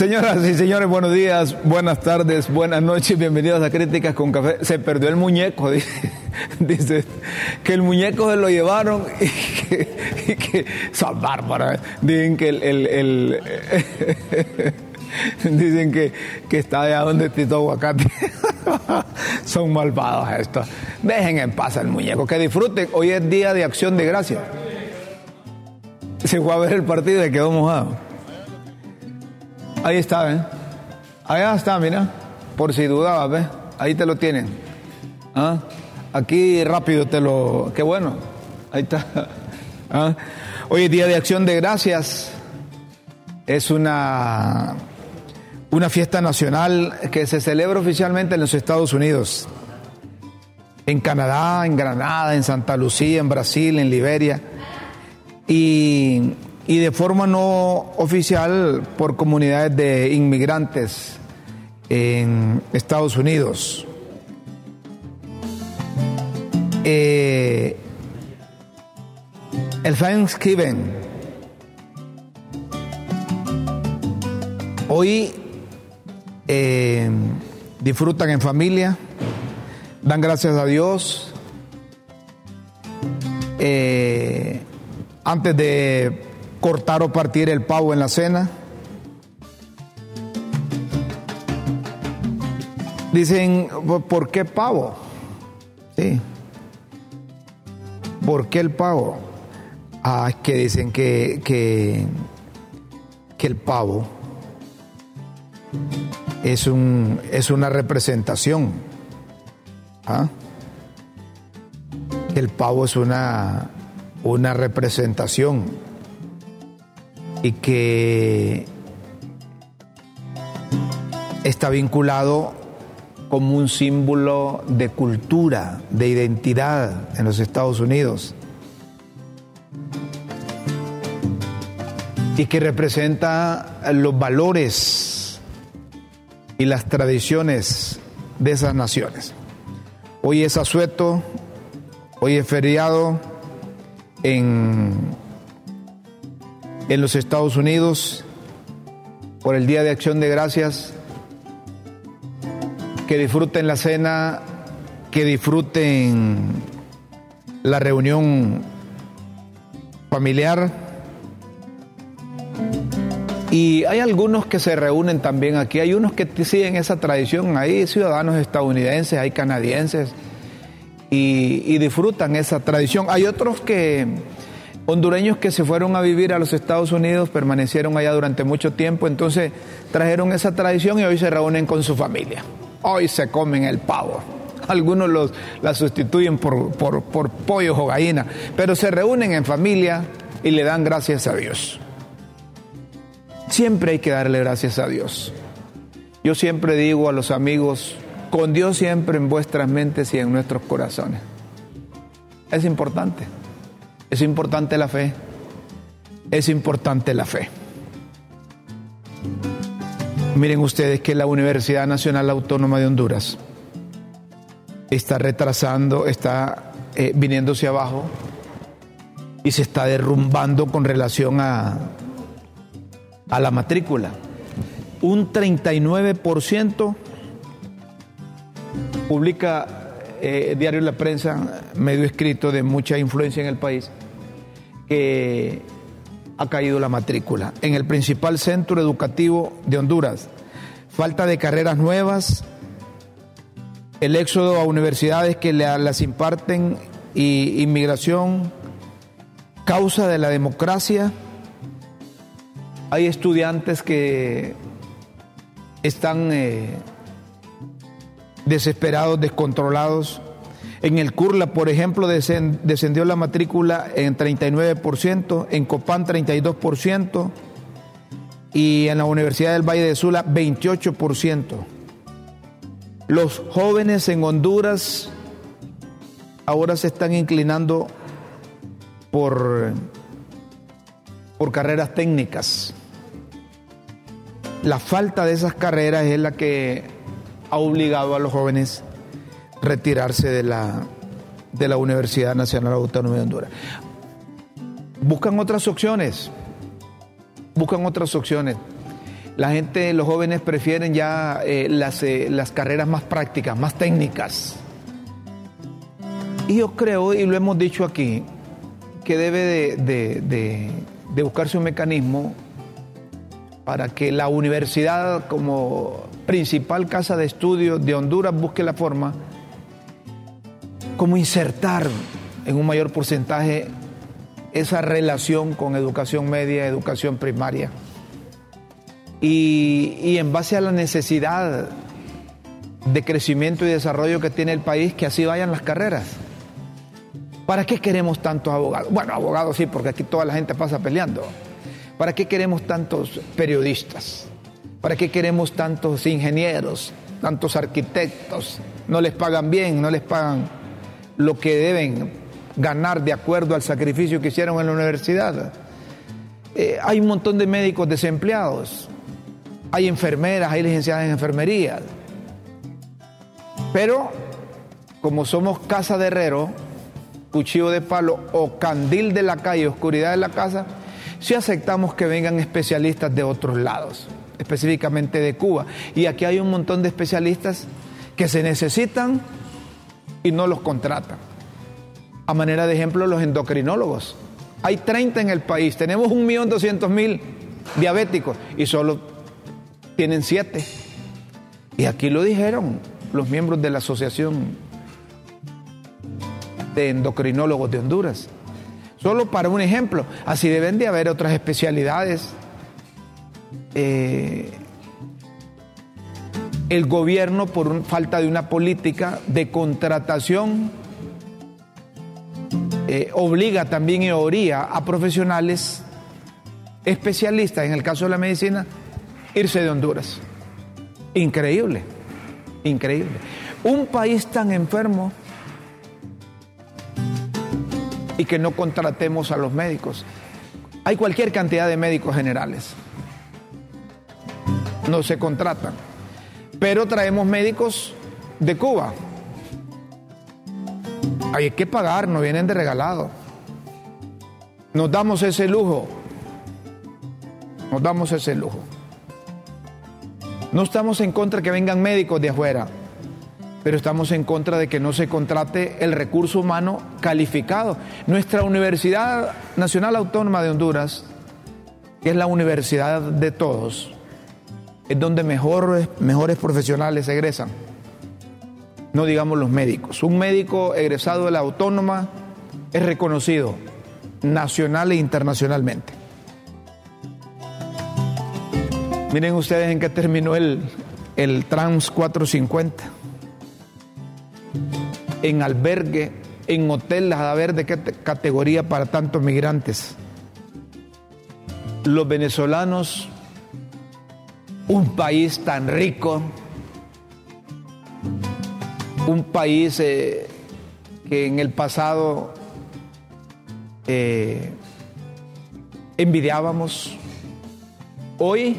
Señoras y señores, buenos días, buenas tardes, buenas noches, bienvenidos a Críticas con Café. Se perdió el muñeco, dice, dice que el muñeco se lo llevaron y que, son bárbaras. Dicen que el, dicen que, que está allá donde Tito Aguacate. son malvados estos. Dejen en paz al muñeco, que disfruten. Hoy es día de acción de gracia. Se fue a ver el partido y quedó mojado. Ahí está, ¿eh? Allá está, mira. Por si dudabas, ¿ves? Ahí te lo tienen. ¿Ah? Aquí rápido te lo... Qué bueno. Ahí está. ¿Ah? Hoy es Día de Acción de Gracias. Es una, una fiesta nacional que se celebra oficialmente en los Estados Unidos. En Canadá, en Granada, en Santa Lucía, en Brasil, en Liberia. Y y de forma no oficial por comunidades de inmigrantes en Estados Unidos. Eh, el Thanksgiving. Hoy eh, disfrutan en familia, dan gracias a Dios. Eh, antes de cortar o partir el pavo en la cena. Dicen, ¿por qué pavo? Sí. ¿Por qué el pavo? Ah, que dicen que, que, que el pavo es, un, es una representación. ¿Ah? El pavo es una, una representación y que está vinculado como un símbolo de cultura, de identidad en los Estados Unidos. Y que representa los valores y las tradiciones de esas naciones. Hoy es asueto, hoy es feriado en en los Estados Unidos por el Día de Acción de Gracias. Que disfruten la cena, que disfruten la reunión familiar. Y hay algunos que se reúnen también aquí, hay unos que siguen esa tradición, hay ciudadanos estadounidenses, hay canadienses, y, y disfrutan esa tradición. Hay otros que hondureños que se fueron a vivir a los Estados Unidos, permanecieron allá durante mucho tiempo, entonces trajeron esa tradición y hoy se reúnen con su familia. Hoy se comen el pavo. Algunos los, la sustituyen por, por, por pollo o gallina, pero se reúnen en familia y le dan gracias a Dios. Siempre hay que darle gracias a Dios. Yo siempre digo a los amigos, con Dios siempre en vuestras mentes y en nuestros corazones. Es importante. Es importante la fe. Es importante la fe. Miren ustedes que la Universidad Nacional Autónoma de Honduras está retrasando, está eh, viniéndose abajo y se está derrumbando con relación a, a la matrícula. Un 39% publica eh, diario La Prensa, medio escrito de mucha influencia en el país, que ha caído la matrícula en el principal centro educativo de Honduras. Falta de carreras nuevas, el éxodo a universidades que las imparten y inmigración, causa de la democracia. Hay estudiantes que están eh, desesperados, descontrolados. En el CURLA, por ejemplo, descendió la matrícula en 39%, en COPAN 32% y en la Universidad del Valle de Sula 28%. Los jóvenes en Honduras ahora se están inclinando por, por carreras técnicas. La falta de esas carreras es la que ha obligado a los jóvenes retirarse de la, de la Universidad Nacional Autónoma de Honduras. Buscan otras opciones, buscan otras opciones. La gente, los jóvenes prefieren ya eh, las, eh, las carreras más prácticas, más técnicas. Y yo creo, y lo hemos dicho aquí, que debe de, buscarse un mecanismo para que la universidad como principal casa de estudio de Honduras busque la forma como insertar en un mayor porcentaje esa relación con educación media, educación primaria. Y, en base a la necesidad de crecimiento y desarrollo que tiene el país, que así vayan las carreras. ¿Para qué queremos tantos abogados? Bueno, abogados sí, porque aquí toda la gente pasa peleando. ¿Para qué queremos tantos periodistas? ¿Para qué queremos tantos ingenieros, tantos arquitectos? No les pagan bien, no les pagan lo que deben ganar de acuerdo al sacrificio que hicieron en la universidad. Eh, hay un montón de médicos desempleados, hay enfermeras, hay licenciadas en enfermería. Pero como somos casa de herrero, cuchillo de palo o candil de la calle, oscuridad de la casa, si aceptamos que vengan especialistas de otros lados, específicamente de Cuba. Y aquí hay un montón de especialistas que se necesitan y no los contratan. A manera de ejemplo, los endocrinólogos. Hay 30 en el país, tenemos 1.200.000 diabéticos y solo tienen 7. Y aquí lo dijeron los miembros de la Asociación de endocrinólogos de Honduras. Solo para un ejemplo, así deben de haber otras especialidades. Eh, el gobierno, por falta de una política de contratación, eh, obliga también y oría a profesionales especialistas, en el caso de la medicina, irse de Honduras. Increíble, increíble. Un país tan enfermo y que no contratemos a los médicos. Hay cualquier cantidad de médicos generales. No se contratan. Pero traemos médicos de Cuba. Hay que pagar, no vienen de regalado. Nos damos ese lujo. Nos damos ese lujo. No estamos en contra de que vengan médicos de afuera pero estamos en contra de que no se contrate el recurso humano calificado. Nuestra Universidad Nacional Autónoma de Honduras, es la universidad de todos, es donde mejores, mejores profesionales egresan. No digamos los médicos. Un médico egresado de la autónoma es reconocido nacional e internacionalmente. Miren ustedes en qué terminó el, el Trans 450 en albergue, en hotel, a ver de qué categoría para tantos migrantes. Los venezolanos, un país tan rico, un país eh, que en el pasado eh, envidiábamos, hoy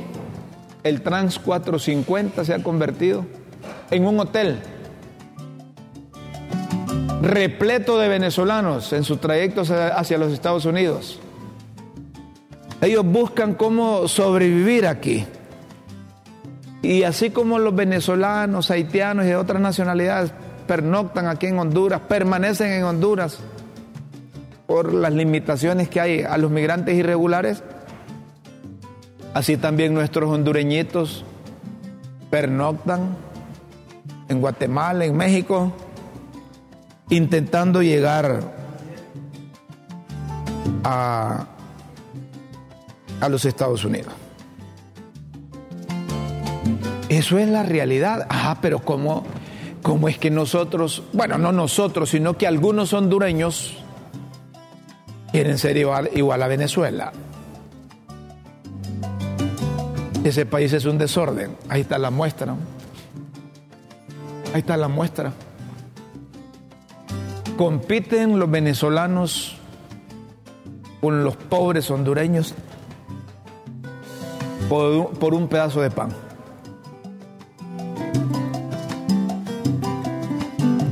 el Trans 450 se ha convertido en un hotel repleto de venezolanos en sus trayectos hacia los Estados Unidos. Ellos buscan cómo sobrevivir aquí. Y así como los venezolanos, haitianos y de otras nacionalidades pernoctan aquí en Honduras, permanecen en Honduras por las limitaciones que hay a los migrantes irregulares, así también nuestros hondureñitos pernoctan en Guatemala, en México, intentando llegar a, a los Estados Unidos. Eso es la realidad. Ah, pero ¿cómo, ¿cómo es que nosotros, bueno, no nosotros, sino que algunos hondureños quieren ser igual, igual a Venezuela? Ese país es un desorden. Ahí está la muestra. Ahí está la muestra. Compiten los venezolanos con los pobres hondureños por, un pedazo de pan.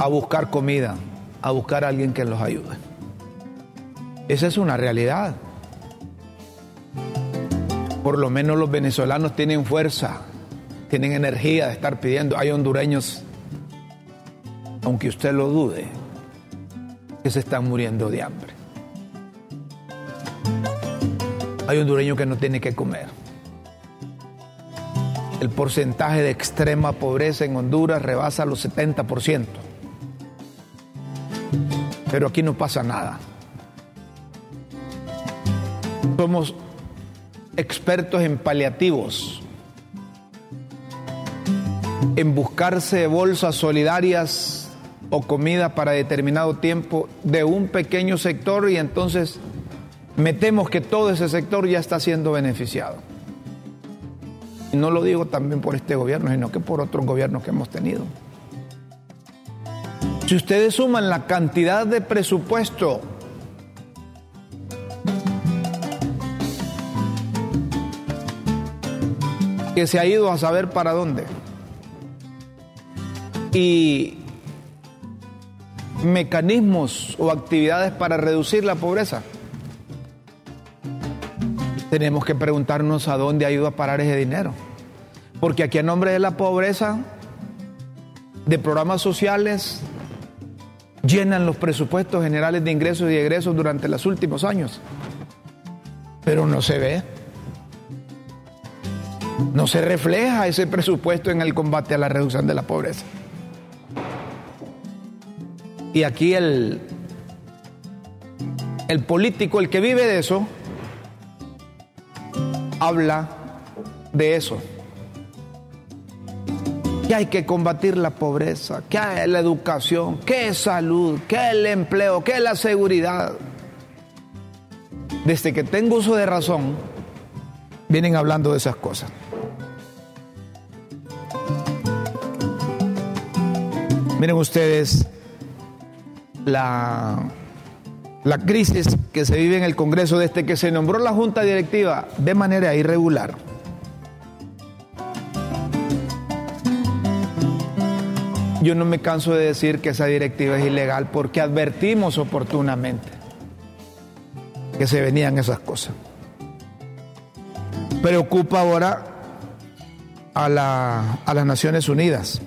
a buscar comida, a buscar a alguien que los ayude. Esa es una realidad. Por lo menos los venezolanos tienen fuerza, tienen energía de estar pidiendo. Hay hondureños, aunque usted lo dude, que se están muriendo de hambre. Hay hondureños que no tienen que comer. El porcentaje de extrema pobreza en Honduras rebasa los 70%. Pero aquí no pasa nada. Somos expertos en paliativos, en buscarse bolsas solidarias o comida para determinado tiempo de un pequeño sector y entonces metemos que todo ese sector ya está siendo beneficiado. Y no lo digo también por este gobierno, sino que por otros gobiernos que hemos tenido. Si ustedes suman la cantidad de presupuesto que se ha ido a saber para dónde y mecanismos o actividades para reducir la pobreza, tenemos que preguntarnos a dónde ha ido a parar ese dinero. Porque aquí a nombre de la pobreza, de programas sociales, llenan los presupuestos generales de ingresos y egresos durante los últimos años. Pero no se ve. No se refleja ese presupuesto en el combate a la reducción de la pobreza. Y aquí el, el político, el que vive de eso, habla de eso que hay que combatir la pobreza, que hay la educación, que es salud, que el empleo, que la seguridad. Desde que tengo uso de razón, vienen hablando de esas cosas. Miren ustedes la, la crisis que se vive en el Congreso desde que se nombró la Junta Directiva de manera irregular Yo no me canso de decir que esa directiva es ilegal porque advertimos oportunamente que se venían esas cosas. Preocupa ahora a, las Naciones Unidas.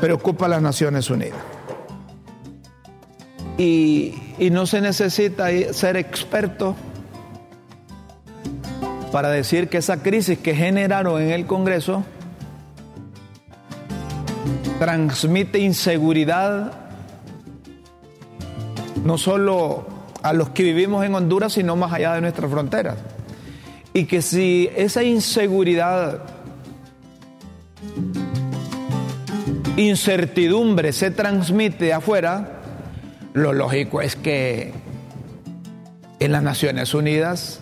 Preocupa a las Naciones Unidas. Y no se necesita ser experto para decir que esa crisis que generaron en el Congreso transmite inseguridad no solo a los que vivimos en Honduras, sino más allá de nuestras fronteras. Y que si esa inseguridad, incertidumbre se transmite afuera, lo lógico es que en las Naciones Unidas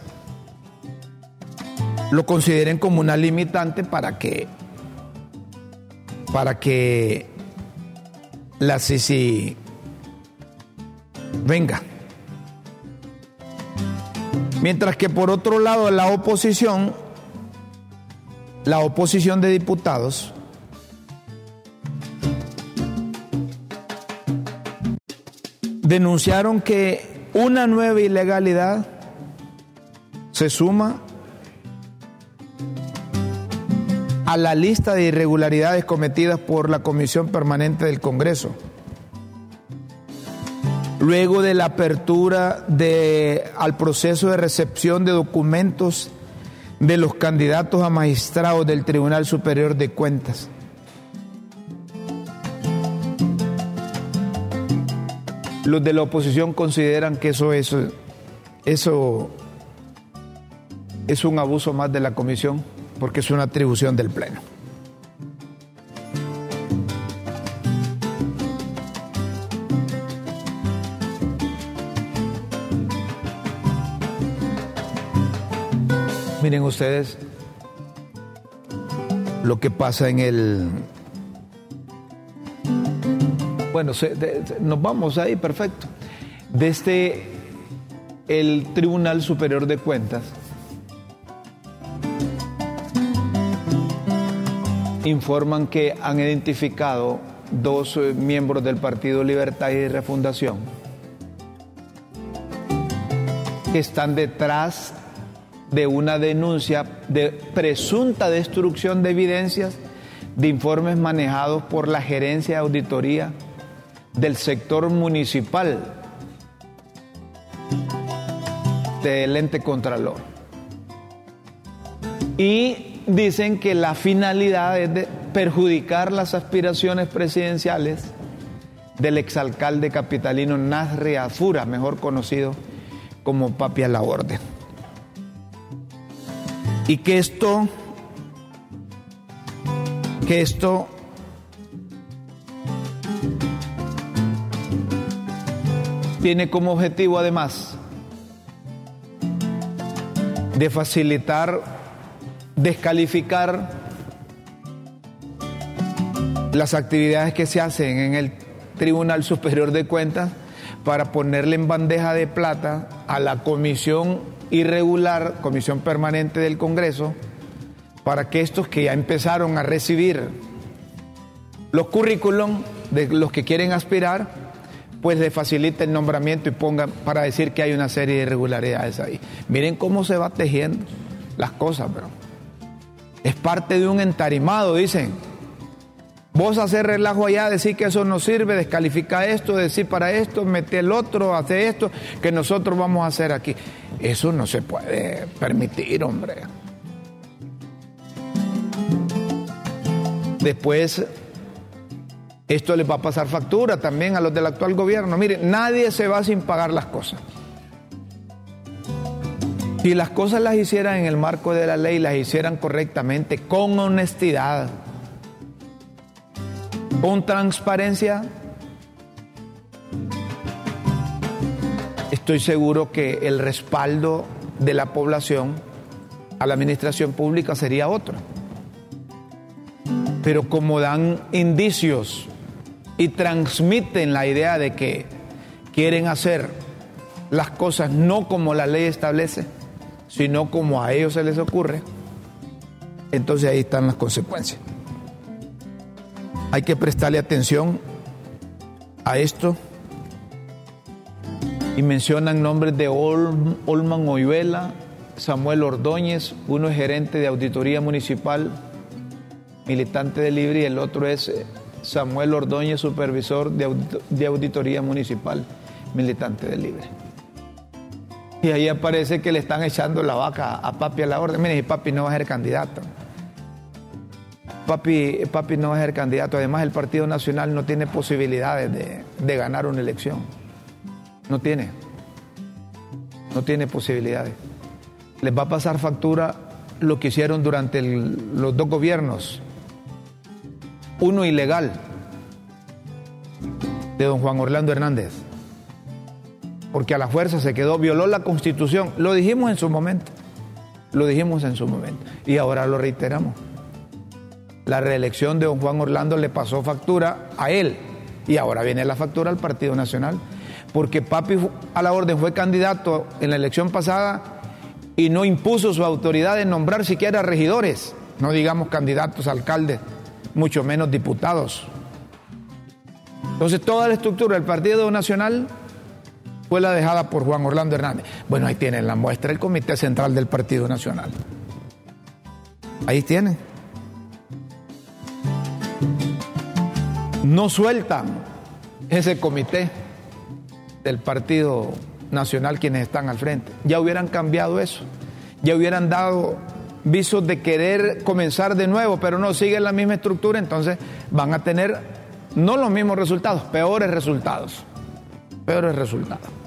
lo consideren como una limitante para que para que la Sisi venga. Mientras que por otro lado la oposición, la oposición de diputados, denunciaron que una nueva ilegalidad se suma a la lista de irregularidades cometidas por la Comisión Permanente del Congreso. Luego de la apertura de, al proceso de recepción de documentos de los candidatos a magistrados del Tribunal Superior de Cuentas. Los de la oposición consideran que eso es, eso es un abuso más de la comisión porque es una atribución del Pleno. Miren ustedes lo que pasa en el... Bueno, nos vamos ahí, perfecto. Desde el Tribunal Superior de Cuentas informan que han identificado dos eh, miembros del Partido Libertad y Refundación que están detrás de una denuncia de presunta destrucción de evidencias de informes manejados por la gerencia de auditoría del sector municipal del ente contralor. Y dicen que la finalidad es de perjudicar las aspiraciones presidenciales del exalcalde capitalino Nasri Afura, mejor conocido como Papi a la Orden. Y que esto, que esto tiene como objetivo además de facilitar descalificar las actividades que se hacen en el Tribunal Superior de Cuentas para ponerle en bandeja de plata a la comisión irregular, comisión permanente del Congreso, para que estos que ya empezaron a recibir los currículum de los que quieren aspirar, pues le facilite el nombramiento y pongan para decir que hay una serie de irregularidades ahí. Miren cómo se va tejiendo las cosas, pero es parte de un entarimado, dicen. Vos hacer relajo allá, decir que eso no sirve, descalifica esto, decir para esto, mete el otro, hace esto, que nosotros vamos a hacer aquí. Eso no se puede permitir, hombre. Después, esto les va a pasar factura también a los del actual gobierno. Mire, nadie se va sin pagar las cosas. Si las cosas las hicieran en el marco de la ley, las hicieran correctamente, con honestidad, con transparencia, estoy seguro que el respaldo de la población a la administración pública sería otro. Pero como dan indicios y transmiten la idea de que quieren hacer las cosas no como la ley establece, sino como a ellos se les ocurre, entonces ahí están las consecuencias. Hay que prestarle atención a esto y mencionan nombres de Olman Oyuela, Samuel Ordóñez, uno es gerente de auditoría municipal, militante de Libre, y el otro es eh, Samuel Ordóñez, supervisor de, auditoría municipal, militante de Libre. Y ahí aparece que le están echando la vaca a papi a la orden. Mire, y papi no va a ser candidato. Papi, papi no va a ser candidato. Además, el Partido Nacional no tiene posibilidades de, ganar una elección. No tiene. No tiene posibilidades. Les va a pasar factura lo que hicieron durante los dos gobiernos. Uno ilegal, de don Juan Orlando Hernández porque a la fuerza se quedó, violó la constitución. Lo dijimos en su momento, lo dijimos en su momento y ahora lo reiteramos. La reelección de don Juan Orlando le pasó factura a él y ahora viene la factura al Partido Nacional, porque Papi a la orden fue candidato en la elección pasada y no impuso su autoridad de nombrar siquiera regidores, no digamos candidatos alcaldes, mucho menos diputados. Entonces toda la estructura del Partido Nacional fue la dejada por Juan Orlando Hernández. Bueno, ahí tienen la muestra el Comité Central del Partido Nacional. Ahí tienen. No sueltan ese comité del Partido Nacional quienes están al frente. Ya hubieran cambiado eso. Ya hubieran dado visos de querer comenzar de nuevo, pero no siguen la misma estructura, entonces van a tener no los mismos resultados, peores resultados. Peores resultados.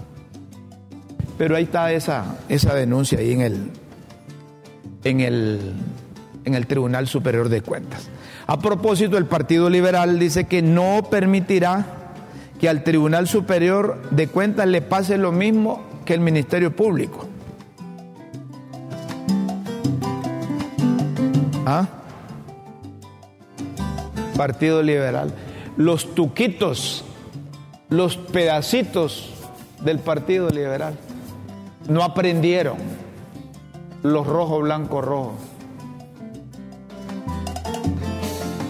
Pero ahí está esa, esa denuncia ahí en el, en, el, en el Tribunal Superior de Cuentas. A propósito, el Partido Liberal dice que no permitirá que al Tribunal Superior de Cuentas le pase lo mismo que el Ministerio Público. ¿Ah? Partido Liberal. Los tuquitos, los pedacitos del Partido Liberal no aprendieron los rojo, blanco, rojo.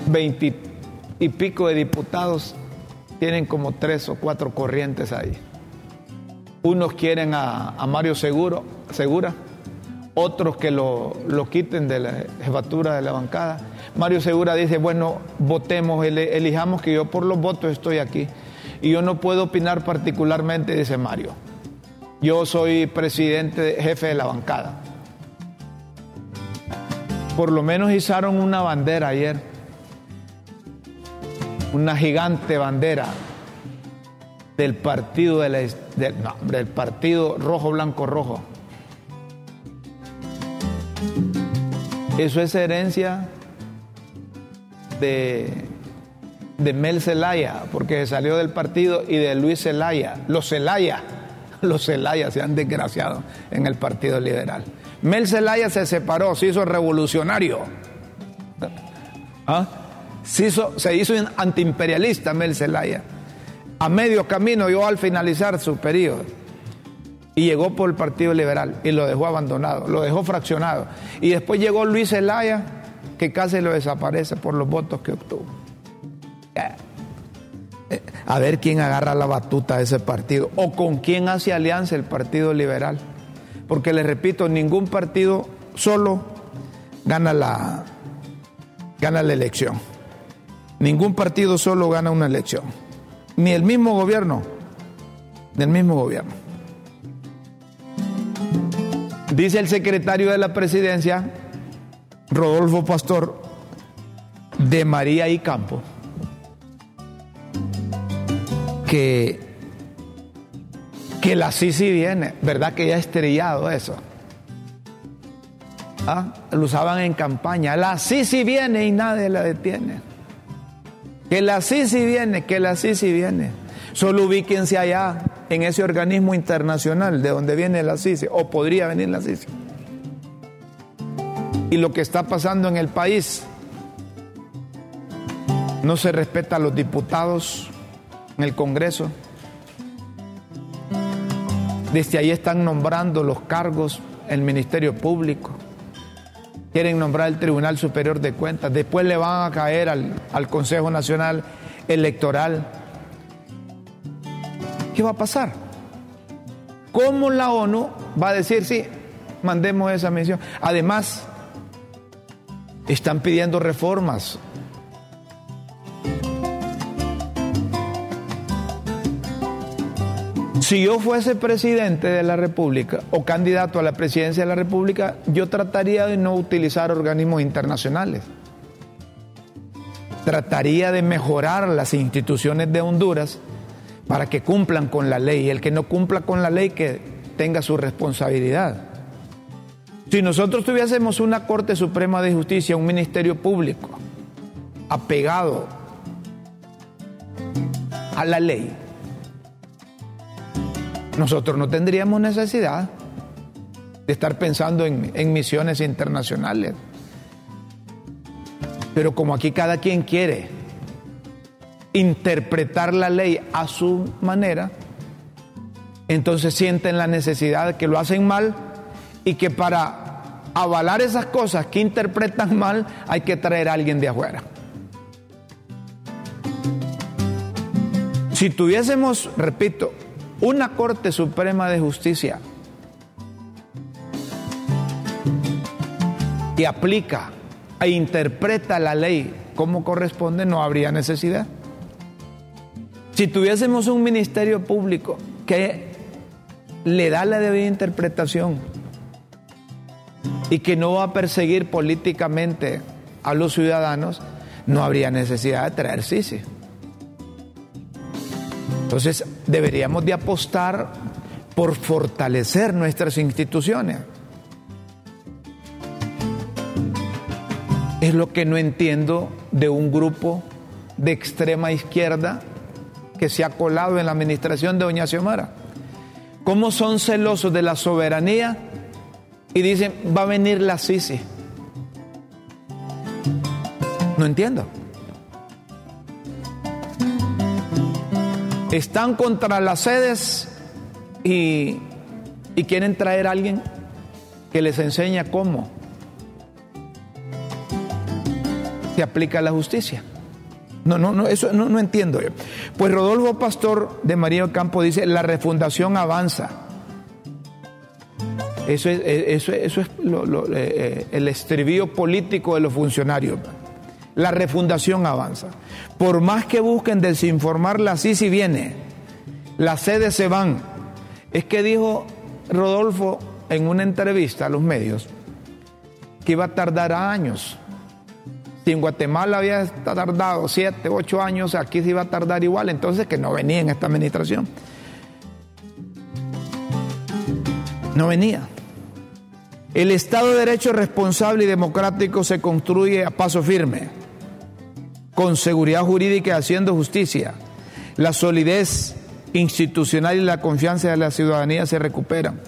Veinti y pico de diputados tienen como tres o cuatro corrientes ahí. Unos quieren a, Mario Seguro, Segura, otros que lo, lo, quiten de la jefatura de la bancada. Mario Segura dice, bueno, votemos, elijamos que yo por los votos estoy aquí. Y yo no puedo opinar particularmente, dice Mario. Yo soy presidente, jefe de la bancada. Por lo menos izaron una bandera ayer una gigante bandera del partido del, del partido rojo blanco rojo. Eso es herencia de, de Mel Zelaya, porque salió del partido, y de Luis Zelaya. Los Zelaya, los Zelaya se han desgraciado en el Partido Liberal. Mel Zelaya se separó, se hizo revolucionario. ¿Ah? se hizo, se hizo antiimperialista Mel Zelaya. A medio camino, yo al finalizar su periodo, y llegó por el Partido Liberal y lo dejó abandonado, lo dejó fraccionado. Y después llegó Luis Zelaya, que casi lo desaparece por los votos que obtuvo. A ver quién agarra la batuta de ese partido o con quién hace alianza el Partido Liberal. Porque les repito, ningún partido solo gana la, gana la elección. Ningún partido solo gana una elección. Ni el mismo gobierno. Ni el mismo gobierno. Dice el secretario de la presidencia, Rodolfo Pastor, de María y Campo, que, que la Sisi viene, ¿verdad que ya ha estrellado eso? ¿Ah? Lo usaban en campaña. La Sisi viene y nadie la detiene. Que la Sisi viene, que la Sisi viene. Solo ubíquense allá, en ese organismo internacional de donde viene la Sisi, o podría venir la Sisi. Y lo que está pasando en el país, no se respeta a los diputados en el Congreso. Desde ahí están nombrando los cargos el Ministerio Público quieren nombrar el Tribunal Superior de Cuentas, después le van a caer al, Consejo Nacional Electoral. ¿Qué va a pasar? ¿Cómo la ONU va a decir, sí, mandemos esa misión? Además, están pidiendo reformas Si yo fuese presidente de la República o candidato a la presidencia de la República, yo trataría de no utilizar organismos internacionales. Trataría de mejorar las instituciones de Honduras para que cumplan con la ley. El que no cumpla con la ley, que tenga su responsabilidad. Si nosotros tuviésemos una Corte Suprema de Justicia, un Ministerio Público, apegado a la ley, nosotros no tendríamos necesidad de estar pensando en, misiones internacionales. Pero como aquí cada quien quiere interpretar la ley a su manera, entonces sienten la necesidad de que lo hacen mal y que para avalar esas cosas que interpretan mal hay que traer a alguien de afuera. Si tuviésemos, repito, una Corte Suprema de Justicia que aplica e interpreta la ley como corresponde, no habría necesidad. Si tuviésemos un ministerio público que le da la debida interpretación y que no va a perseguir políticamente a los ciudadanos, no habría necesidad de traer Sisi. Entonces deberíamos de apostar por fortalecer nuestras instituciones. Es lo que no entiendo de un grupo de extrema izquierda que se ha colado en la administración de Doña Xiomara. ¿Cómo son celosos de la soberanía y dicen, va a venir la Sisi? No entiendo. Están contra las sedes y, y quieren traer a alguien que les enseña cómo se aplica la justicia. No, no, no, eso no, entiendo yo. Pues Rodolfo Pastor de María Campo dice, la refundación avanza. Eso es, eso, eso es eh, eh, el estribillo político de los funcionarios. La refundación avanza. Por más que busquen desinformarla, así si viene. Las sedes se van. Es que dijo Rodolfo en una entrevista a los medios que iba a tardar años si en Guatemala había tardado siete, ocho años, aquí se iba a tardar igual, entonces que no venía en esta administración. No venía. El Estado de Derecho responsable y democrático se construye a paso firme, con seguridad jurídica y haciendo justicia. La solidez institucional y la confianza de la ciudadanía se recuperan.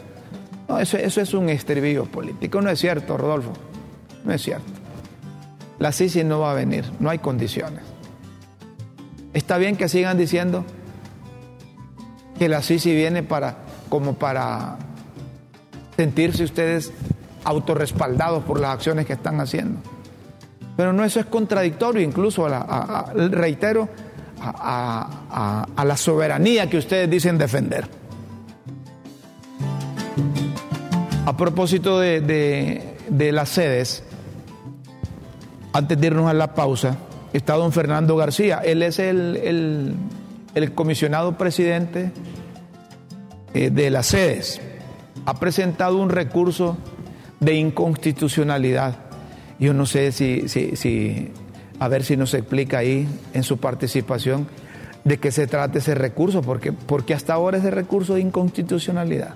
No, eso, eso es un estribillo político, no es cierto, Rodolfo, no es cierto la CICI no va a venir, no hay condiciones. Está bien que sigan diciendo que la CICI viene para, como para sentirse ustedes autorrespaldados por las acciones que están haciendo. Pero no eso es contradictorio, incluso, a reitero, a, la soberanía que ustedes dicen defender. A propósito de las sedes, antes de irnos a la pausa, está don Fernando García. Él es el, comisionado presidente eh, de las sedes. Ha presentado un recurso de inconstitucionalidad. Yo no sé si, si, a ver si nos explica ahí en su participación de qué se trata ese recurso, porque, porque hasta ahora ese recurso de inconstitucionalidad.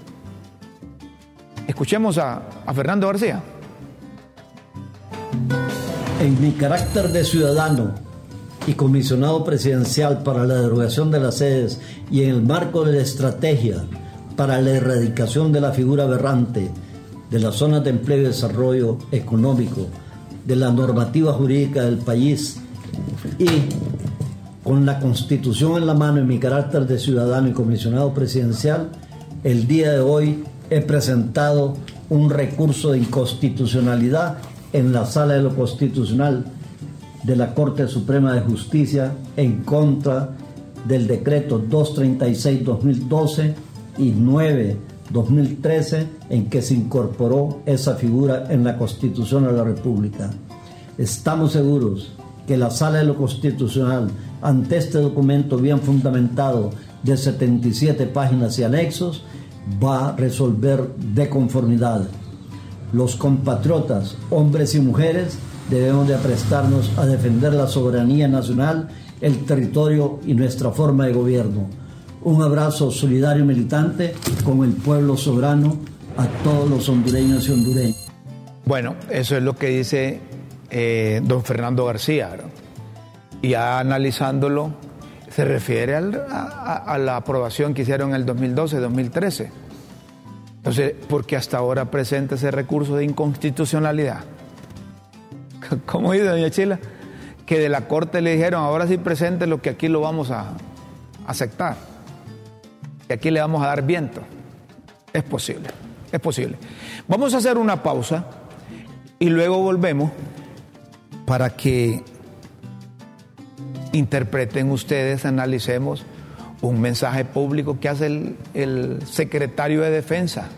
Escuchemos a, a Fernando García en mi carácter de ciudadano y comisionado presidencial para la derogación de las sedes y en el marco de la estrategia para la erradicación de la figura aberrante de las zonas de empleo y desarrollo económico, de la normativa jurídica del país y con la constitución en la mano en mi carácter de ciudadano y comisionado presidencial, el día de hoy he presentado un recurso de inconstitucionalidad en la Sala de lo Constitucional de la Corte Suprema de Justicia en contra del decreto 236-2012 y 9-2013 en que se incorporó esa figura en la Constitución de la República. Estamos seguros que la Sala de lo Constitucional, ante este documento bien fundamentado de 77 páginas y anexos, va a resolver de conformidad los compatriotas, hombres y mujeres, debemos de aprestarnos a defender la soberanía nacional, el territorio y nuestra forma de gobierno. Un abrazo solidario y militante con el pueblo soberano a todos los hondureños y hondureños. Bueno, eso es lo que dice eh, don Fernando García. Y ya analizándolo, se refiere a, la aprobación que hicieron en el 2012-2013 entonces, ¿por qué hasta ahora presenta ese recurso de inconstitucionalidad? ¿Cómo dice doña Chila? Que de la Corte le dijeron, ahora sí presente lo que aquí lo vamos a aceptar. Aquí le vamos a dar viento. Es posible, es posible. Vamos a hacer una pausa y luego volvemos para que interpreten ustedes, analicemos un mensaje público que hace el, el secretario de Defensa.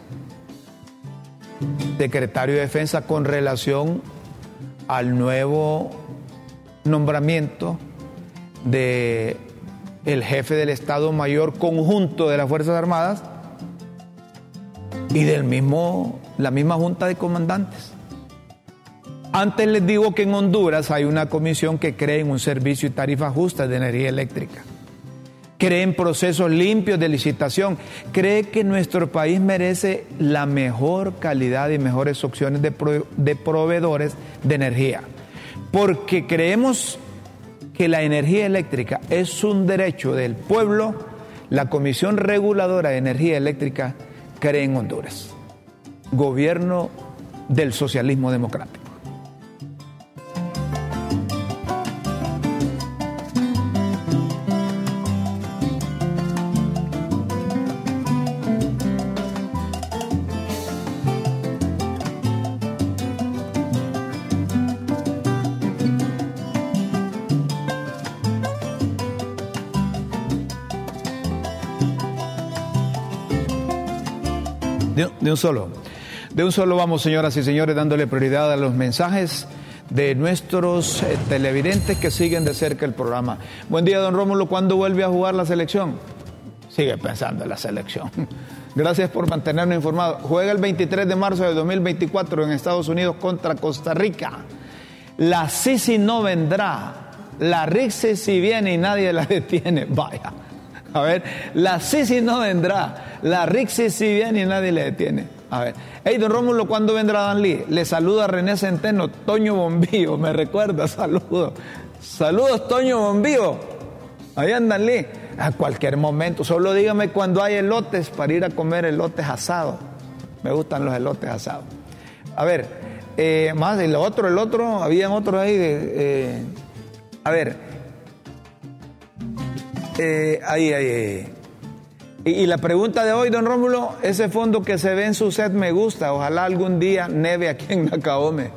Secretario de Defensa con relación al nuevo nombramiento de el jefe del Estado Mayor conjunto de las Fuerzas Armadas y del mismo la misma junta de comandantes. Antes les digo que en Honduras hay una comisión que cree en un servicio y tarifa justa de energía eléctrica. Cree en procesos limpios de licitación. Cree que nuestro país merece la mejor calidad y mejores opciones de, de proveedores de energía. Porque creemos que la energía eléctrica es un derecho del pueblo, la Comisión Reguladora de Energía Eléctrica cree en Honduras. Gobierno del socialismo democrático. Un solo. De un solo vamos, señoras y señores, dándole prioridad a los mensajes de nuestros eh, televidentes que siguen de cerca el programa. Buen día, don Rómulo. ¿Cuándo vuelve a jugar la selección? Sigue pensando en la selección. Gracias por mantenernos informados. Juega el 23 de marzo de 2024 en Estados Unidos contra Costa Rica. La Sisi no vendrá. La Rixi si viene y nadie la detiene. Vaya. A ver, la Sisi no vendrá. La Rixi si viene y nadie le detiene. A ver. Hey, don Rómulo, ¿cuándo vendrá Dan Lee? Le saluda René Centeno, Toño Bombío, me recuerda, saludos. Saludos, Toño Bombío. Ahí andan Lee. A cualquier momento, solo dígame cuando hay elotes para ir a comer elotes asados. Me gustan los elotes asados. A ver, eh, más, el otro, el otro, habían otros ahí. Eh, a ver, eh, ahí, ahí, Y, la pregunta de hoy, don Rómulo, ese fondo que se ve en su set me gusta. Ojalá algún día neve aquí en Nacaome.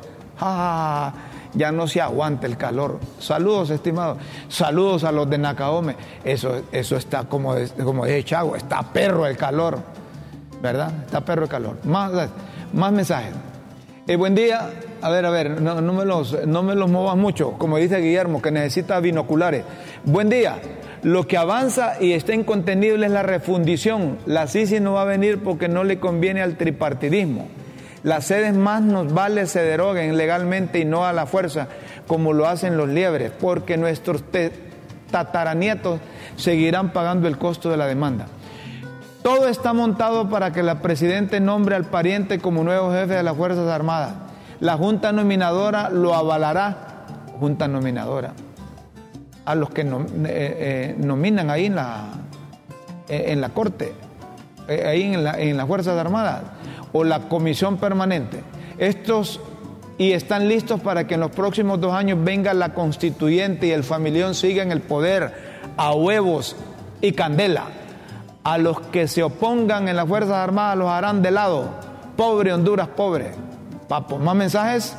ya no se aguanta el calor. Saludos, estimados. Saludos a los de Nacaome. Eso, eso está como, como dije Chago, está perro el calor. ¿Verdad? Está perro el calor. Más, más mensajes. Eh, buen día. A ver, a ver, no, no, me los, no me los movas mucho. Como dice Guillermo, que necesita binoculares. Buen día. Lo que avanza y está incontenible es la refundición. La CICI no va a venir porque no le conviene al tripartidismo. Las sedes más nos vale se deroguen legalmente y no a la fuerza, como lo hacen los liebres, porque nuestros tataranietos seguirán pagando el costo de la demanda. Todo está montado para que la Presidente nombre al pariente como nuevo jefe de las Fuerzas Armadas. La Junta Nominadora lo avalará. Junta Nominadora a los que eh, eh, nominan ahí en la, eh, en la Corte, ahí en, en las Fuerzas Armadas, o la Comisión Permanente. Estos y están listos para que en los próximos dos años venga la constituyente y el familión sigan el poder a huevos y candela. A los que se opongan en las Fuerzas Armadas los harán de lado. Pobre Honduras, pobre. Papo, más mensajes,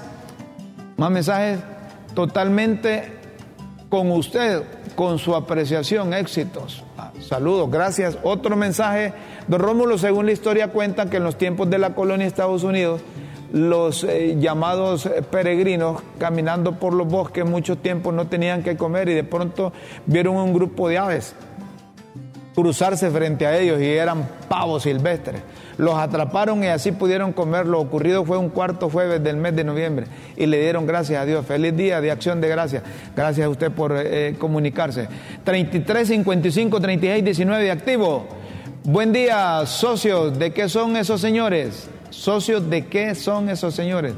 más mensajes totalmente con usted, con su apreciación, éxitos. Ah, saludos, gracias. Otro mensaje, don Rómulo, según la historia cuenta que en los tiempos de la colonia de Estados Unidos, los eh, llamados eh, peregrinos caminando por los bosques mucho tiempo no tenían que comer y de pronto vieron un grupo de aves cruzarse frente a ellos y eran pavos silvestres. Los atraparon y así pudieron comer. Lo ocurrido fue un cuarto jueves del mes de noviembre y le dieron gracias a Dios. Feliz día de acción de gracias. Gracias a usted por eh, comunicarse. 33 55 36 19 activo. Buen día, socios. ¿De qué son esos señores? Socios, ¿de qué son esos señores?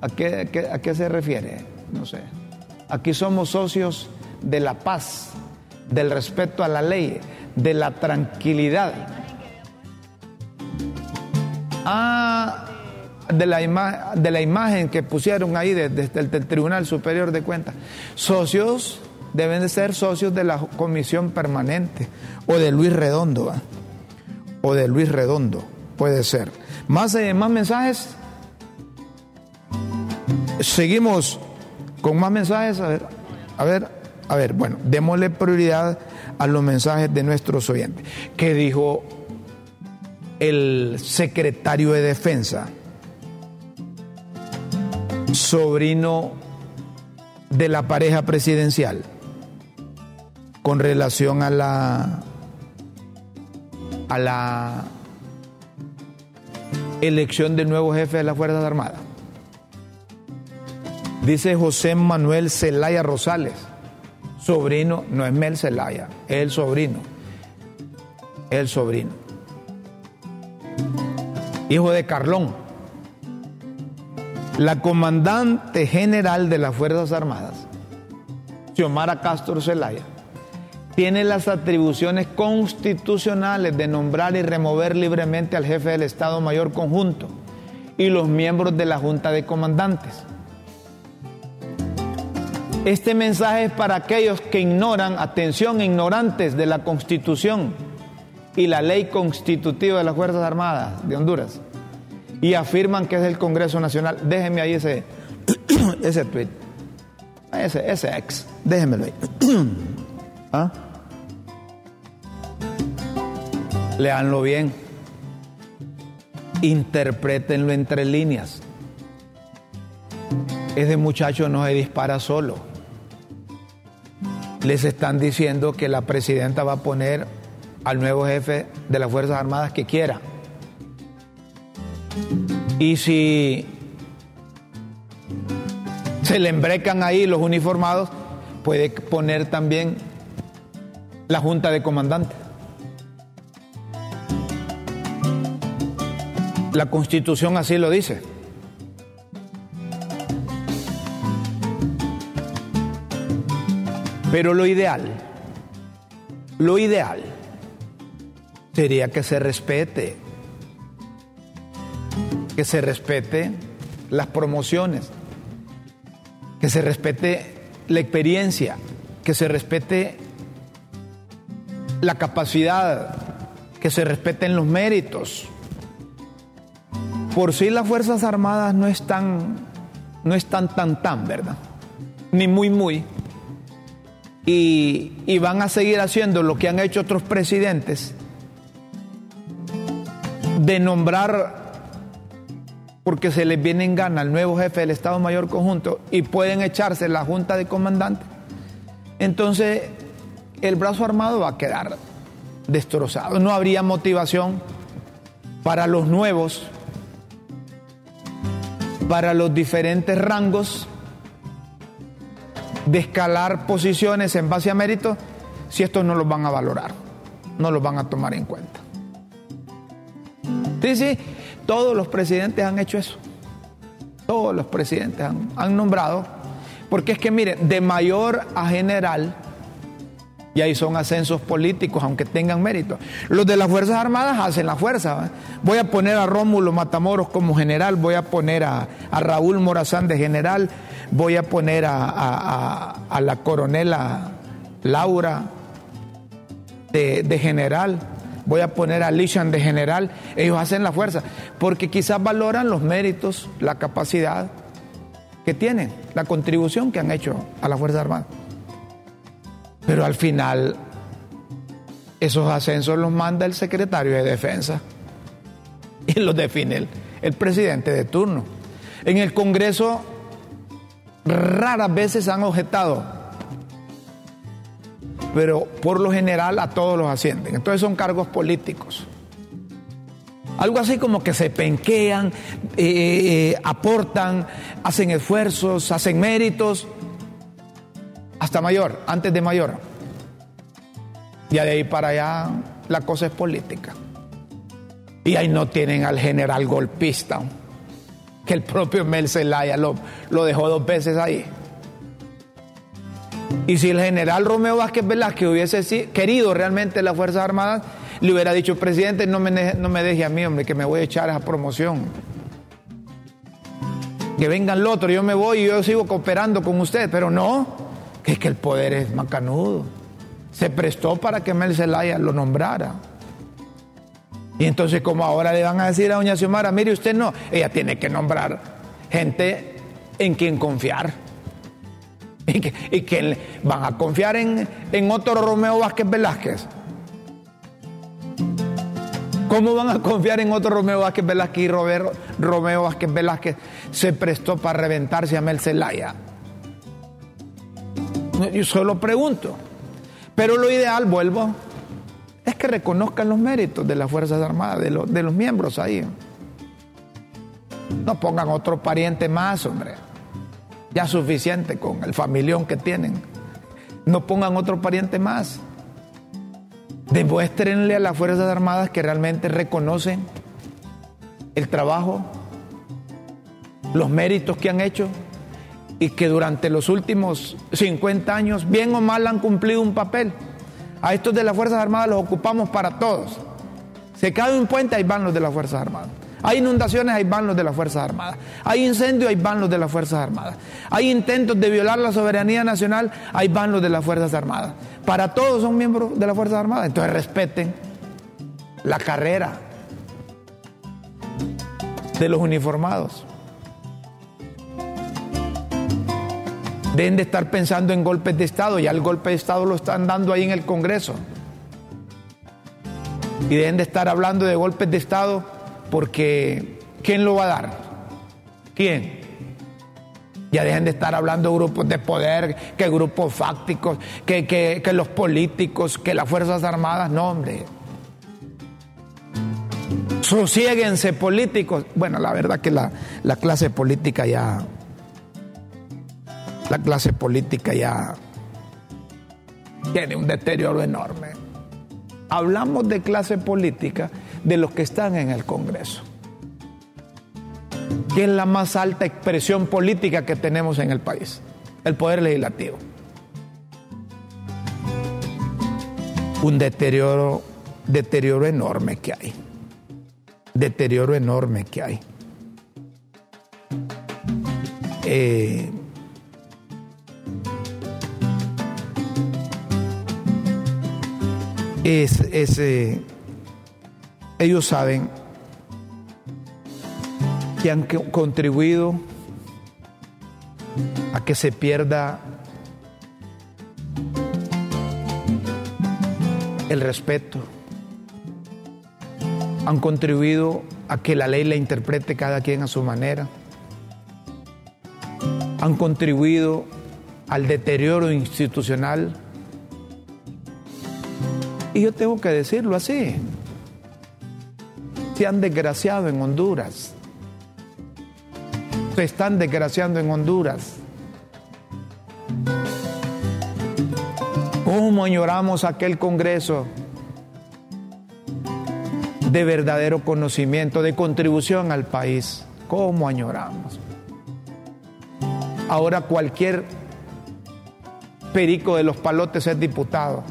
¿A qué, a qué se refiere? No sé. Aquí somos socios de la paz, del respeto a la ley, de la tranquilidad. Ah, de la, de la imagen que pusieron ahí desde el Tribunal Superior de Cuentas. Socios deben de ser socios de la comisión permanente o de Luis Redondo. o de Luis Redondo, puede ser. Más, eh, más mensajes. Seguimos con más mensajes. A ver, a ver, a ver. Bueno, démosle prioridad a los mensajes de nuestros oyentes. ¿Qué dijo el secretario de Defensa? Sobrino de la pareja presidencial con relación a la a la elección del nuevo jefe de las Fuerzas Armadas. Dice José Manuel Zelaya Rosales, sobrino, no es Mel Zelaya, es el sobrino, el sobrino, hijo de Carlón, la comandante general de las Fuerzas Armadas, Xiomara Castro Zelaya, tiene las atribuciones constitucionales de nombrar y remover libremente al jefe del Estado Mayor Conjunto y los miembros de la Junta de Comandantes. Este mensaje es para aquellos que ignoran, atención, ignorantes de la Constitución y la ley constitutiva de las Fuerzas Armadas de Honduras y afirman que es el Congreso Nacional. Déjenme ahí ese, ese tweet, ese, ese ex, déjenmelo ahí. ¿Ah? Leanlo bien. Interpretenlo entre líneas. Ese muchacho no se dispara solo. Les están diciendo que la presidenta va a poner al nuevo jefe de las Fuerzas Armadas que quiera. Y si se le embrecan ahí los uniformados, puede poner también la junta de comandantes. La constitución así lo dice. Pero lo ideal, lo ideal sería que se respete, que se respete las promociones, que se respete la experiencia, que se respete la capacidad, que se respeten los méritos. Por sí las Fuerzas Armadas no están, no están tan tan, ¿verdad? Ni muy muy. Y, van a seguir haciendo lo que han hecho otros presidentes, de nombrar porque se les viene en gana al nuevo jefe del Estado Mayor Conjunto y pueden echarse la junta de comandantes. Entonces, el brazo armado va a quedar destrozado. No habría motivación para los nuevos, para los diferentes rangos de escalar posiciones en base a mérito si estos no los van a valorar, no los van a tomar en cuenta. Sí, sí, todos los presidentes han hecho eso. Todos los presidentes han, han nombrado. Porque es que, miren, de mayor a general, y ahí son ascensos políticos, aunque tengan mérito. Los de las Fuerzas Armadas hacen la fuerza. Voy a poner a Rómulo Matamoros como general, voy a poner a, Raúl Morazán de general, voy a poner a, la coronela Laura de, general, voy a poner a Lishan de general. Ellos hacen la fuerza, porque quizás valoran los méritos, la capacidad que tienen, la contribución que han hecho a las Fuerzas Armadas. Pero al final, esos ascensos los manda el secretario de Defensa y los define el, presidente de turno. En el Congreso raras veces han objetado, pero por lo general a todos los ascienden. Entonces son cargos políticos. Algo así como que se penquean, eh, eh, aportan, hacen esfuerzos, hacen méritos hasta mayor, antes de mayor. Y de ahí para allá la cosa es política. Y ahí no tienen al general golpista, que el propio Mel Zelaya lo, lo dejó dos veces ahí. Y si el general Romeo Vázquez Velázquez hubiese querido realmente las Fuerzas Armadas, le hubiera dicho, presidente, no me, no me deje a mí, hombre, que me voy a echar esa promoción. Que vengan el otro, yo me voy y yo sigo cooperando con usted, pero no que es que el poder es macanudo. Se prestó para que Mel Zelaya lo nombrara. Y entonces como ahora le van a decir a doña Xiomara, mire usted no, ella tiene que nombrar gente en quien confiar. Y que, van a confiar en, en otro Romeo Vázquez Velázquez. ¿Cómo van a confiar en otro Romeo Vázquez Velázquez y Romeo Vázquez Velázquez se prestó para reventarse a Mel Zelaya? Yo solo pregunto. Pero lo ideal, vuelvo, es que reconozcan los méritos de las Fuerzas Armadas, de, los miembros ahí. No pongan otro pariente más, hombre. Ya suficiente con el familión que tienen. No pongan otro pariente más. Demuéstrenle a las Fuerzas Armadas que realmente reconocen el trabajo, los méritos que han hecho y que durante los últimos 50 años, bien o mal, han cumplido un papel. A estos de las Fuerzas Armadas los ocupamos para todos. Se cae un puente, ahí van los de las Fuerzas Armadas. Hay inundaciones, ahí van los de las Fuerzas Armadas. Hay incendios, ahí van los de las Fuerzas Armadas. Hay intentos de violar la soberanía nacional, ahí van los de las Fuerzas Armadas. Para todos son miembros de las Fuerzas Armadas. Entonces respeten la carrera de los uniformados. Deben de estar pensando en golpes de Estado, ya el golpe de Estado lo están dando ahí en el Congreso. Y deben de estar hablando de golpes de Estado porque ¿quién lo va a dar? ¿Quién? Ya dejen de estar hablando de grupos de poder, que grupos fácticos, que, que los políticos, que las Fuerzas Armadas, no, hombre. Sosiéguense políticos. Bueno, la verdad que la, la clase política ya la clase política ya tiene un deterioro enorme. Hablamos de clase política de los que están en el Congreso, que es la más alta expresión política que tenemos en el país, el Poder Legislativo. Un deterioro, deterioro enorme que hay, deterioro enorme que hay. Eh, es, eh, ellos saben que han contribuido a que se pierda el respeto, han contribuido a que la ley la interprete cada quien a su manera, han contribuido al deterioro institucional y yo tengo que decirlo así. Se han desgraciado en Honduras. Se están desgraciando en Honduras. ¿Cómo añoramos aquel Congreso de verdadero conocimiento, de contribución al país? ¿Cómo añoramos? Ahora cualquier perico de los palotes es diputado.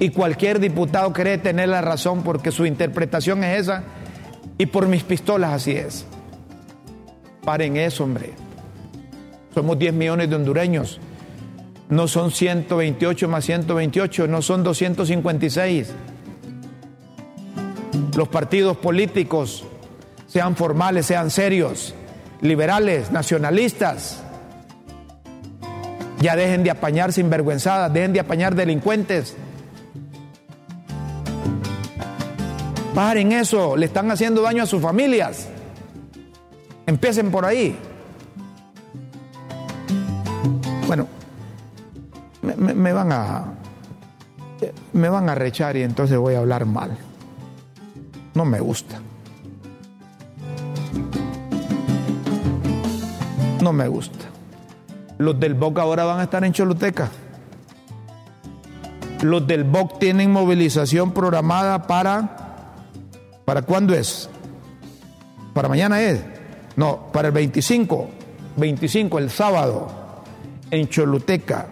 Y cualquier diputado cree tener la razón porque su interpretación es esa y por mis pistolas así es. Paren eso, hombre. Somos 10 millones de hondureños. No son 128 más 128, no son 256. Los partidos políticos, sean formales, sean serios, liberales, nacionalistas, ya dejen de apañar sinvergüenzadas, dejen de apañar delincuentes Paren eso, le están haciendo daño a sus familias. Empiecen por ahí. Bueno, me, van a me van a rechar y entonces voy a hablar mal. No me gusta. No me gusta. Los del BOC ahora van a estar en Choluteca. Los del BOC tienen movilización programada para ¿Para cuándo es? ¿Para mañana es? No, para el 25. 25, el sábado, en Choluteca.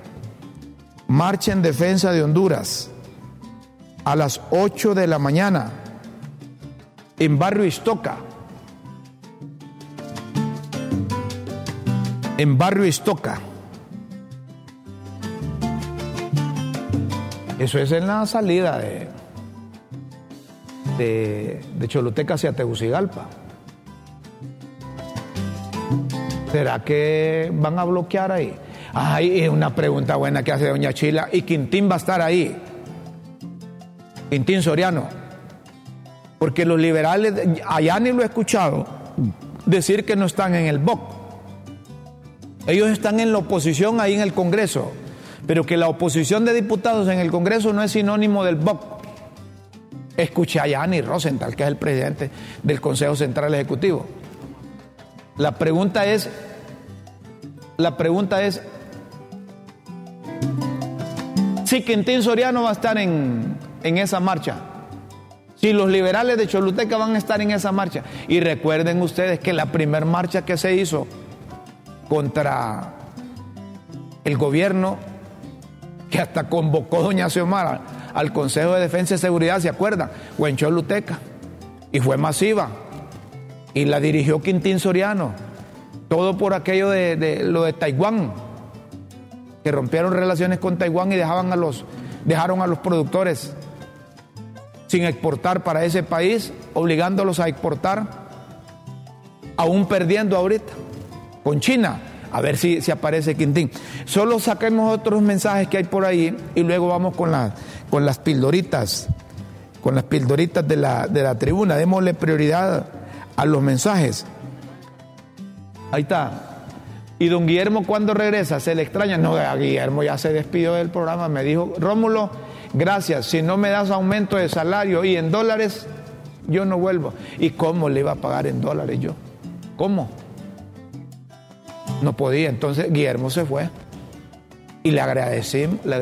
Marcha en defensa de Honduras. A las 8 de la mañana. En Barrio Istoca. En Barrio Istoca. Eso es en la salida de de, de Choluteca hacia Tegucigalpa. ¿Será que van a bloquear ahí? Ay, es una pregunta buena que hace doña Chila. ¿Y Quintín va a estar ahí? Quintín Soriano. Porque los liberales, allá ni lo he escuchado decir que no están en el BOC. Ellos están en la oposición ahí en el Congreso. Pero que la oposición de diputados en el Congreso no es sinónimo del BOC. Escuché a Yanni Rosenthal, que es el presidente del Consejo Central Ejecutivo. La pregunta es, la pregunta es, si Quintín Soriano va a estar en, en esa marcha, si los liberales de Choluteca van a estar en esa marcha. Y recuerden ustedes que la primera marcha que se hizo contra el gobierno, que hasta convocó doña Xiomara al Consejo de Defensa y Seguridad, ¿se acuerdan? Fue en Choluteca. Y fue masiva y la dirigió Quintín Soriano. Todo por aquello de, lo de Taiwán, que rompieron relaciones con Taiwán y dejaban a los, dejaron a los productores sin exportar para ese país, obligándolos a exportar, aún perdiendo ahorita con China. A ver si, si aparece Quintín. Solo saquemos otros mensajes que hay por ahí y luego vamos con, con las pildoritas, con las pildoritas de la, de la tribuna. Démosle prioridad a los mensajes. Ahí está. ¿Y don Guillermo cuándo regresa? ¿Se le extraña? No, Guillermo ya se despidió del programa. Me dijo, Rómulo, gracias. Si no me das aumento de salario y en dólares, yo no vuelvo. ¿Y cómo le iba a pagar en dólares yo? ¿Cómo? No podía. Entonces Guillermo se fue. Y le agradecemos, le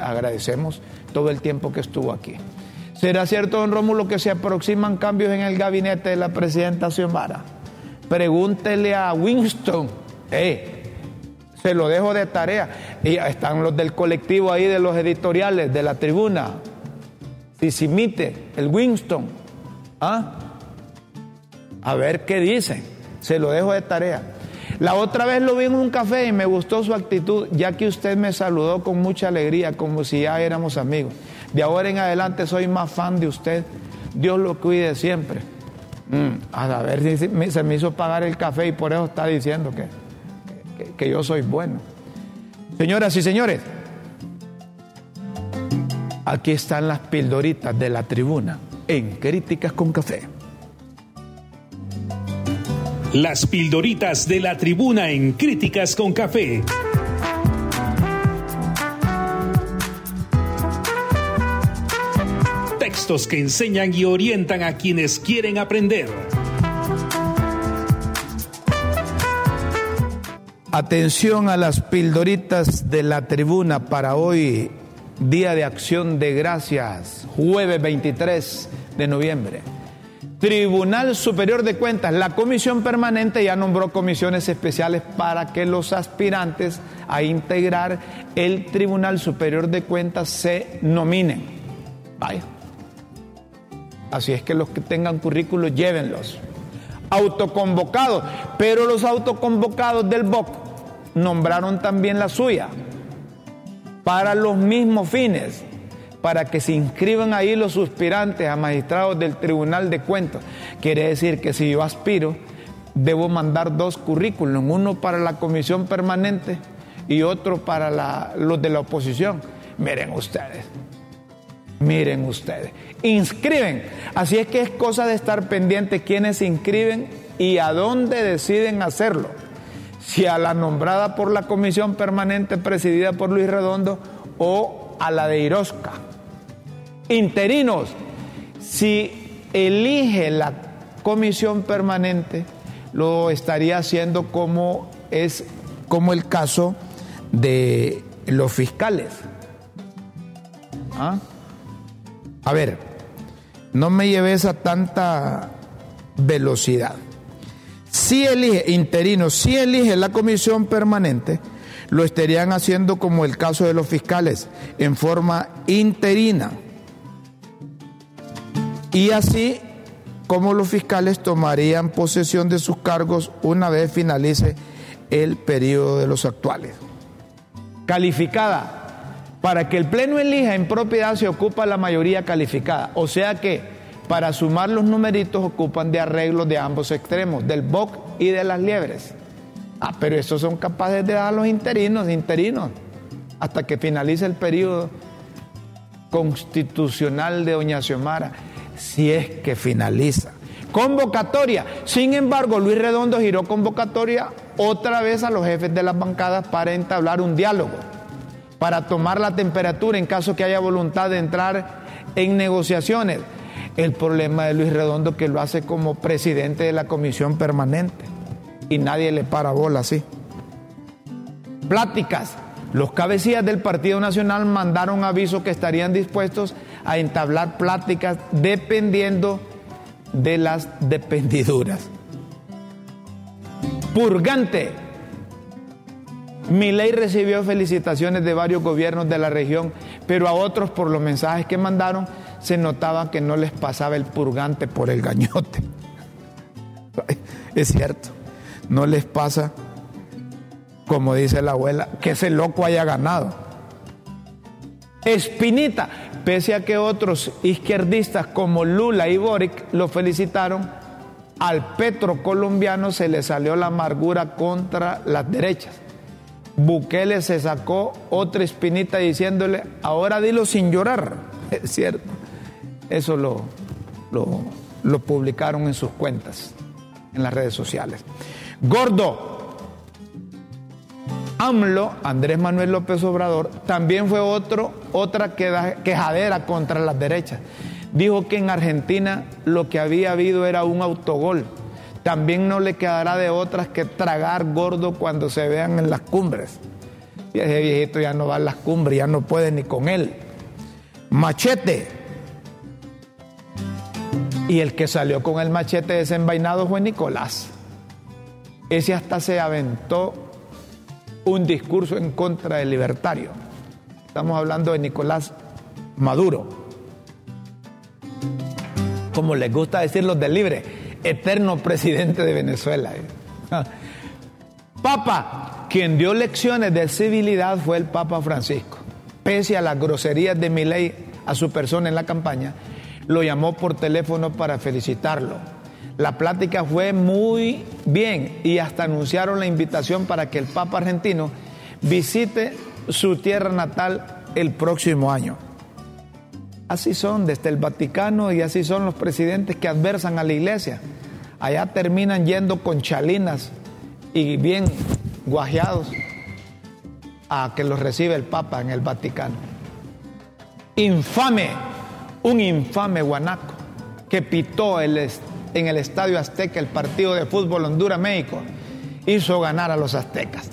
agradecemos todo el tiempo que estuvo aquí. ¿Será cierto, don Rómulo, que se aproximan cambios en el gabinete de la presidenta Xiomara? Pregúntele a Winston. Eh, se lo dejo de tarea. Y están los del colectivo ahí de los editoriales, de la tribuna. Si se imite el Winston. ¿Ah? A ver qué dicen. Se lo dejo de tarea. La otra vez lo vi en un café y me gustó su actitud, ya que usted me saludó con mucha alegría, como si ya éramos amigos. De ahora en adelante soy más fan de usted. Dios lo cuide siempre. Mm, a ver si se me hizo pagar el café y por eso está diciendo que, que yo soy bueno. Señoras y señores, aquí están las pildoritas de la tribuna en Críticas con Café. Las pildoritas de la tribuna en Críticas con Café. textos que enseñan y orientan a quienes quieren aprender. Atención a las pildoritas de la tribuna para hoy, Día de Acción de Gracias, jueves 23 de noviembre. Tribunal Superior de Cuentas, la comisión permanente ya nombró comisiones especiales para que los aspirantes a integrar el Tribunal Superior de Cuentas se nominen. Vaya. Así es que los que tengan currículos, llévenlos. Autoconvocados, pero los autoconvocados del BOC nombraron también la suya para los mismos fines, para que se inscriban ahí los suspirantes a magistrados del Tribunal de Cuentas. Quiere decir que si yo aspiro, debo mandar dos currículos, uno para la comisión permanente y otro para los de la oposición. Miren ustedes, miren ustedes inscriben. Así es que es cosa de estar pendiente quiénes se inscriben y a dónde deciden hacerlo. Si a la nombrada por la comisión permanente presidida por Luis Redondo o a la de Irosca. Interinos, si elige la comisión permanente, lo estaría haciendo como es como el caso de los fiscales. ¿Ah? A ver, no me lleves a tanta velocidad. Si elige, interino, si elige la comisión permanente, lo estarían haciendo como el caso de los fiscales, en forma interina. Y así como los fiscales tomarían posesión de sus cargos una vez finalice el periodo de los actuales. Calificada para que el Pleno elija en propiedad se ocupa la mayoría calificada. O sea que para sumar los numeritos ocupan de arreglos de ambos extremos, del BOC y de las liebres. Ah, pero esos son capaces de dar a los interinos, interinos, hasta que finalice el periodo constitucional de Doña Xiomara, si es que finaliza. Convocatoria. Sin embargo, Luis Redondo giró convocatoria otra vez a los jefes de las bancadas para entablar un diálogo, para tomar la temperatura en caso que haya voluntad de entrar en negociaciones. El problema de Luis Redondo que lo hace como presidente de la comisión permanente y nadie le para bola así. Pláticas. Los cabecillas del Partido Nacional mandaron aviso que estarían dispuestos a entablar pláticas dependiendo de las dependiduras. Purgante. ley recibió felicitaciones de varios gobiernos de la región, pero a otros por los mensajes que mandaron se notaba que no les pasaba el purgante por el gañote. Es cierto, no les pasa, como dice la abuela, que ese loco haya ganado. Espinita, pese a que otros izquierdistas como Lula y Boric lo felicitaron, al Petro colombiano se le salió la amargura contra las derechas. Bukele se sacó otra espinita diciéndole, ahora dilo sin llorar. Es cierto. Eso lo, lo, publicaron en sus cuentas, en las redes sociales. Gordo. AMLO, Andrés Manuel López Obrador, también fue otro, otra quejadera contra las derechas dijo que en Argentina lo que había habido era un autogol. También no le quedará de otras que tragar gordo cuando se vean en las cumbres. Y ese viejito ya no va a las cumbres, ya no puede ni con él. Machete. Y el que salió con el machete desenvainado fue Nicolás. Ese hasta se aventó un discurso en contra del libertario. Estamos hablando de Nicolás Maduro como les gusta decir los del libre, eterno presidente de Venezuela. Papa, quien dio lecciones de civilidad fue el Papa Francisco. Pese a las groserías de Milei a su persona en la campaña, lo llamó por teléfono para felicitarlo. La plática fue muy bien y hasta anunciaron la invitación para que el Papa argentino visite su tierra natal el próximo año. Así son desde el Vaticano y así son los presidentes que adversan a la iglesia. Allá terminan yendo con chalinas y bien guajeados a que los recibe el Papa en el Vaticano. Infame, un infame guanaco que pitó en el Estadio Azteca el partido de fútbol Honduras-México, hizo ganar a los aztecas.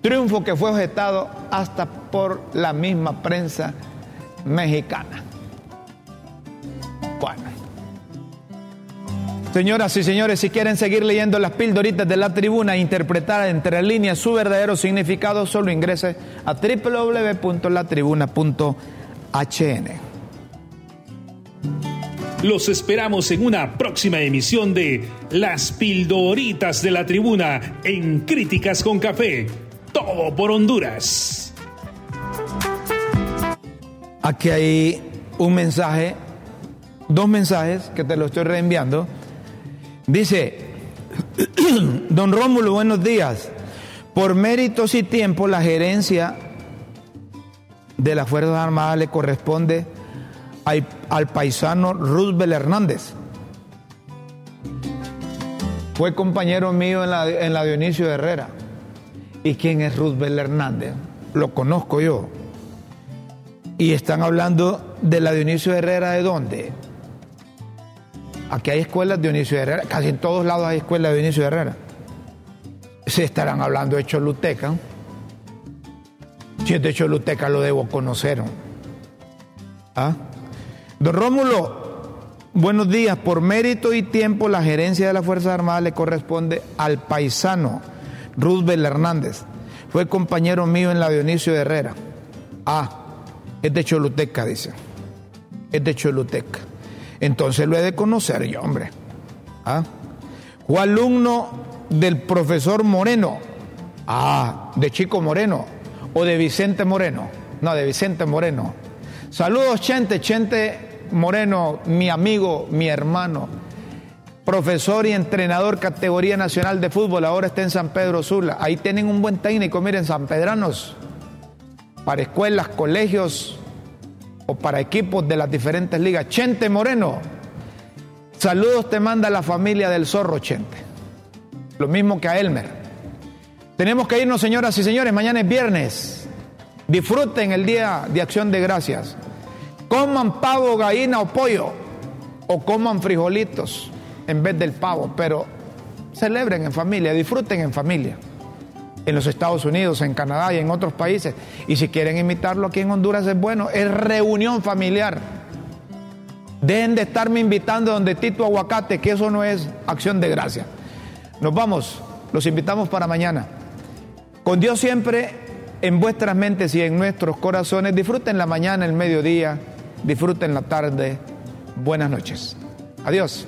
Triunfo que fue objetado hasta por la misma prensa mexicana. Bueno. Señoras y señores, si quieren seguir leyendo las pildoritas de la tribuna e interpretar entre líneas su verdadero significado, solo ingrese a www.latribuna.hn. Los esperamos en una próxima emisión de Las pildoritas de la tribuna en Críticas con Café. Todo por Honduras. Aquí hay un mensaje dos mensajes que te lo estoy reenviando. Dice, don Rómulo, buenos días. Por méritos y tiempo, la gerencia de las Fuerzas Armadas le corresponde al, paisano Roosevelt Hernández. Fue compañero mío en la, en la Dionisio Herrera. ¿Y quién es Roosevelt Hernández? Lo conozco yo. Y están hablando de la Dionisio Herrera de dónde? Aquí hay escuelas de Dionisio Herrera, casi en todos lados hay escuelas de Dionisio Herrera. Se estarán hablando de Choluteca. Si es de Choluteca lo debo conocer. ¿Ah? Don Rómulo, buenos días. Por mérito y tiempo, la gerencia de las Fuerzas Armadas le corresponde al paisano Roosevelt Hernández. Fue compañero mío en la Dionisio Herrera. Ah, es de Choluteca, dice. Es de Choluteca. Entonces lo he de conocer yo, hombre. ¿Ah? Fue alumno del profesor Moreno. Ah, de Chico Moreno. O de Vicente Moreno. No, de Vicente Moreno. Saludos, Chente. Chente Moreno, mi amigo, mi hermano, profesor y entrenador categoría nacional de fútbol, ahora está en San Pedro Sula. Ahí tienen un buen técnico, miren, San Pedranos, para escuelas, colegios o para equipos de las diferentes ligas. Chente Moreno, saludos te manda la familia del zorro Chente. Lo mismo que a Elmer. Tenemos que irnos, señoras y señores, mañana es viernes. Disfruten el día de acción de gracias. Coman pavo, gallina o pollo. O coman frijolitos en vez del pavo. Pero celebren en familia, disfruten en familia. En los Estados Unidos, en Canadá y en otros países. Y si quieren imitarlo aquí en Honduras es bueno. Es reunión familiar. Dejen de estarme invitando donde Tito Aguacate, que eso no es acción de gracia. Nos vamos, los invitamos para mañana. Con Dios siempre en vuestras mentes y en nuestros corazones. Disfruten la mañana, el mediodía, disfruten la tarde. Buenas noches. Adiós.